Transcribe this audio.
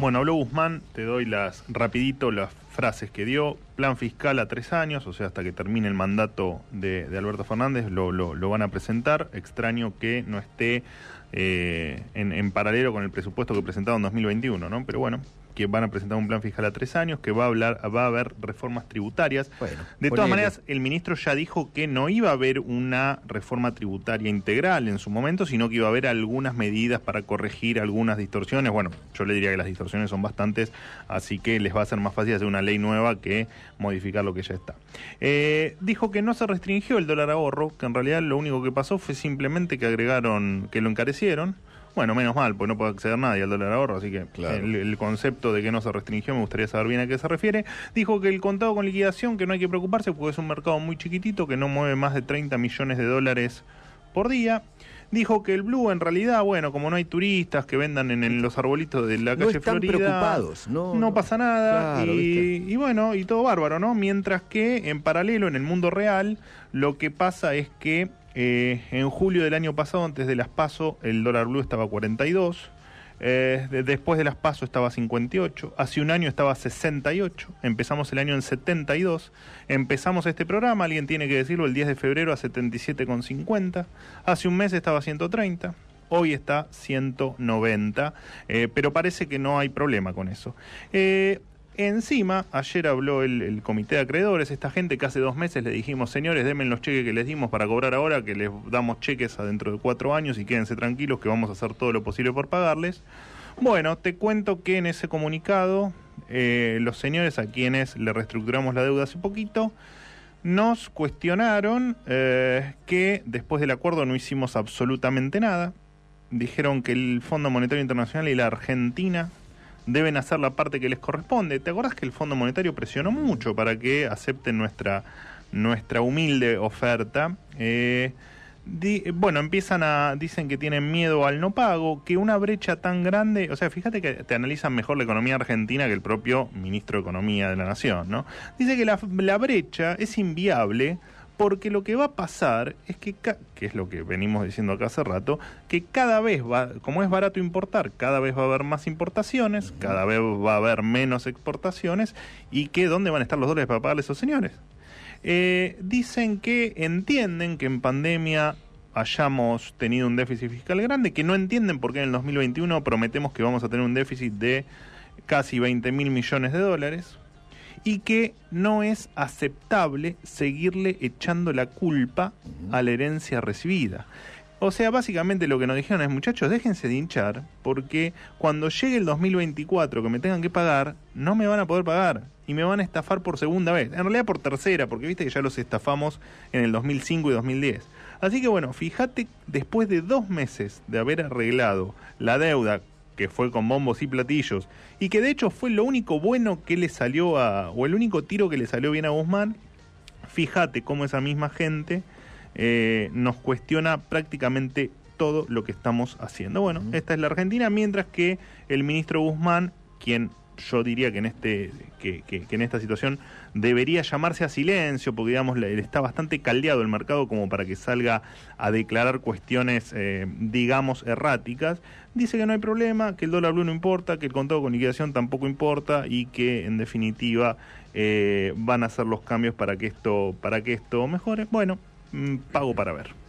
Bueno, habló Guzmán, te doy las rapidito las frases que dio. Plan fiscal a tres años, o sea, hasta que termine el mandato de, Alberto Fernández, lo, lo, van a presentar. Extraño que no esté eh, en, en, paralelo con el presupuesto que presentaron en 2021, ¿no? Pero bueno, que van a presentar un plan fiscal a tres años, que va a hablar, va a haber reformas tributarias. de todas maneras, el ministro ya dijo que no iba a haber una reforma tributaria integral en su momento, sino que iba a haber algunas medidas para corregir algunas distorsiones. Bueno, yo le diría que las distorsiones son bastantes, así que les va a ser más fácil hacer una ley nueva que modificar lo que ya está. Eh, dijo que no se restringió el dólar ahorro, que en realidad lo único que pasó fue simplemente que agregaron, que lo encarecieron. Bueno, menos mal, pues no puede acceder nadie al dólar ahorro, así que el, concepto de que no se restringió me gustaría saber bien a qué se refiere. Dijo que el contado con liquidación, que no hay que preocuparse porque es un mercado muy chiquitito que no mueve más de 30 millones de dólares por día. Dijo que el blue en realidad, bueno, como no hay turistas que vendan en, los arbolitos de la calle están Florida, preocupados, no, no pasa nada y, y, bueno, y todo bárbaro, ¿no? Mientras que en paralelo en el mundo real lo que pasa es que eh, en julio del año pasado, antes de las PASO, el dólar blue estaba a 42. Eh, después de las PASO estaba 58. Hace un año estaba 68. Empezamos el año en 72. Empezamos este programa, alguien tiene que decirlo, el 10 de febrero a 77,50. Hace un mes estaba a 130 hoy está 190, eh, pero parece que no hay problema con eso. Encima, ayer habló el, comité de acreedores, esta gente que hace dos meses le dijimos, señores, denme los cheques que les dimos para cobrar ahora, que les damos cheques adentro de cuatro años y quédense tranquilos que vamos a hacer todo lo posible por pagarles. Bueno, te cuento que en ese comunicado, eh, los señores a quienes le reestructuramos la deuda hace poquito, nos cuestionaron eh, que después del acuerdo no hicimos absolutamente nada. Dijeron que el Fondo Monetario Internacional y la Argentina deben hacer la parte que les corresponde. ¿Te acordás que el Fondo Monetario presionó mucho para que acepten nuestra, nuestra humilde oferta? Eh, bueno, empiezan a, dicen que tienen miedo al no pago, que una brecha tan grande, o sea, fíjate que te analizan mejor la economía argentina que el propio ministro de Economía de la Nación, ¿no? Dice que la, la brecha es inviable porque lo que va a pasar es que, que es lo que venimos diciendo acá hace rato, que cada vez va, como es barato importar, cada vez va a haber más importaciones, cada vez va a haber menos exportaciones, y que dónde van a estar los dólares para pagarle a esos señores. Eh, dicen que entienden que en pandemia hayamos tenido un déficit fiscal grande, que no entienden por qué en el 2021 prometemos que vamos a tener un déficit de casi 20 mil millones de dólares, y que no es aceptable seguirle echando la culpa a la herencia recibida. O sea, básicamente lo que nos dijeron es, muchachos, déjense de hinchar, porque cuando llegue el 2024 que me tengan que pagar, no me van a poder pagar y me van a estafar por segunda vez. En realidad por tercera, porque viste que ya los estafamos en el 2005 y 2010. Así que bueno, fíjate, después de dos meses de haber arreglado la deuda que fue con bombos y platillos, y que de hecho fue lo único bueno que le salió a, o el único tiro que le salió bien a Guzmán, fíjate cómo esa misma gente eh, nos cuestiona prácticamente todo lo que estamos haciendo. Bueno, esta es la Argentina, mientras que el ministro Guzmán, quien yo diría que en este que, en esta situación debería llamarse a silencio porque digamos está bastante caldeado el mercado como para que salga a declarar cuestiones eh, digamos erráticas. Dice que no hay problema que el dólar blue no importa que el contado con liquidación tampoco importa y que en definitiva eh, van a hacer los cambios para que esto para que esto mejore. Bueno mm, pago para ver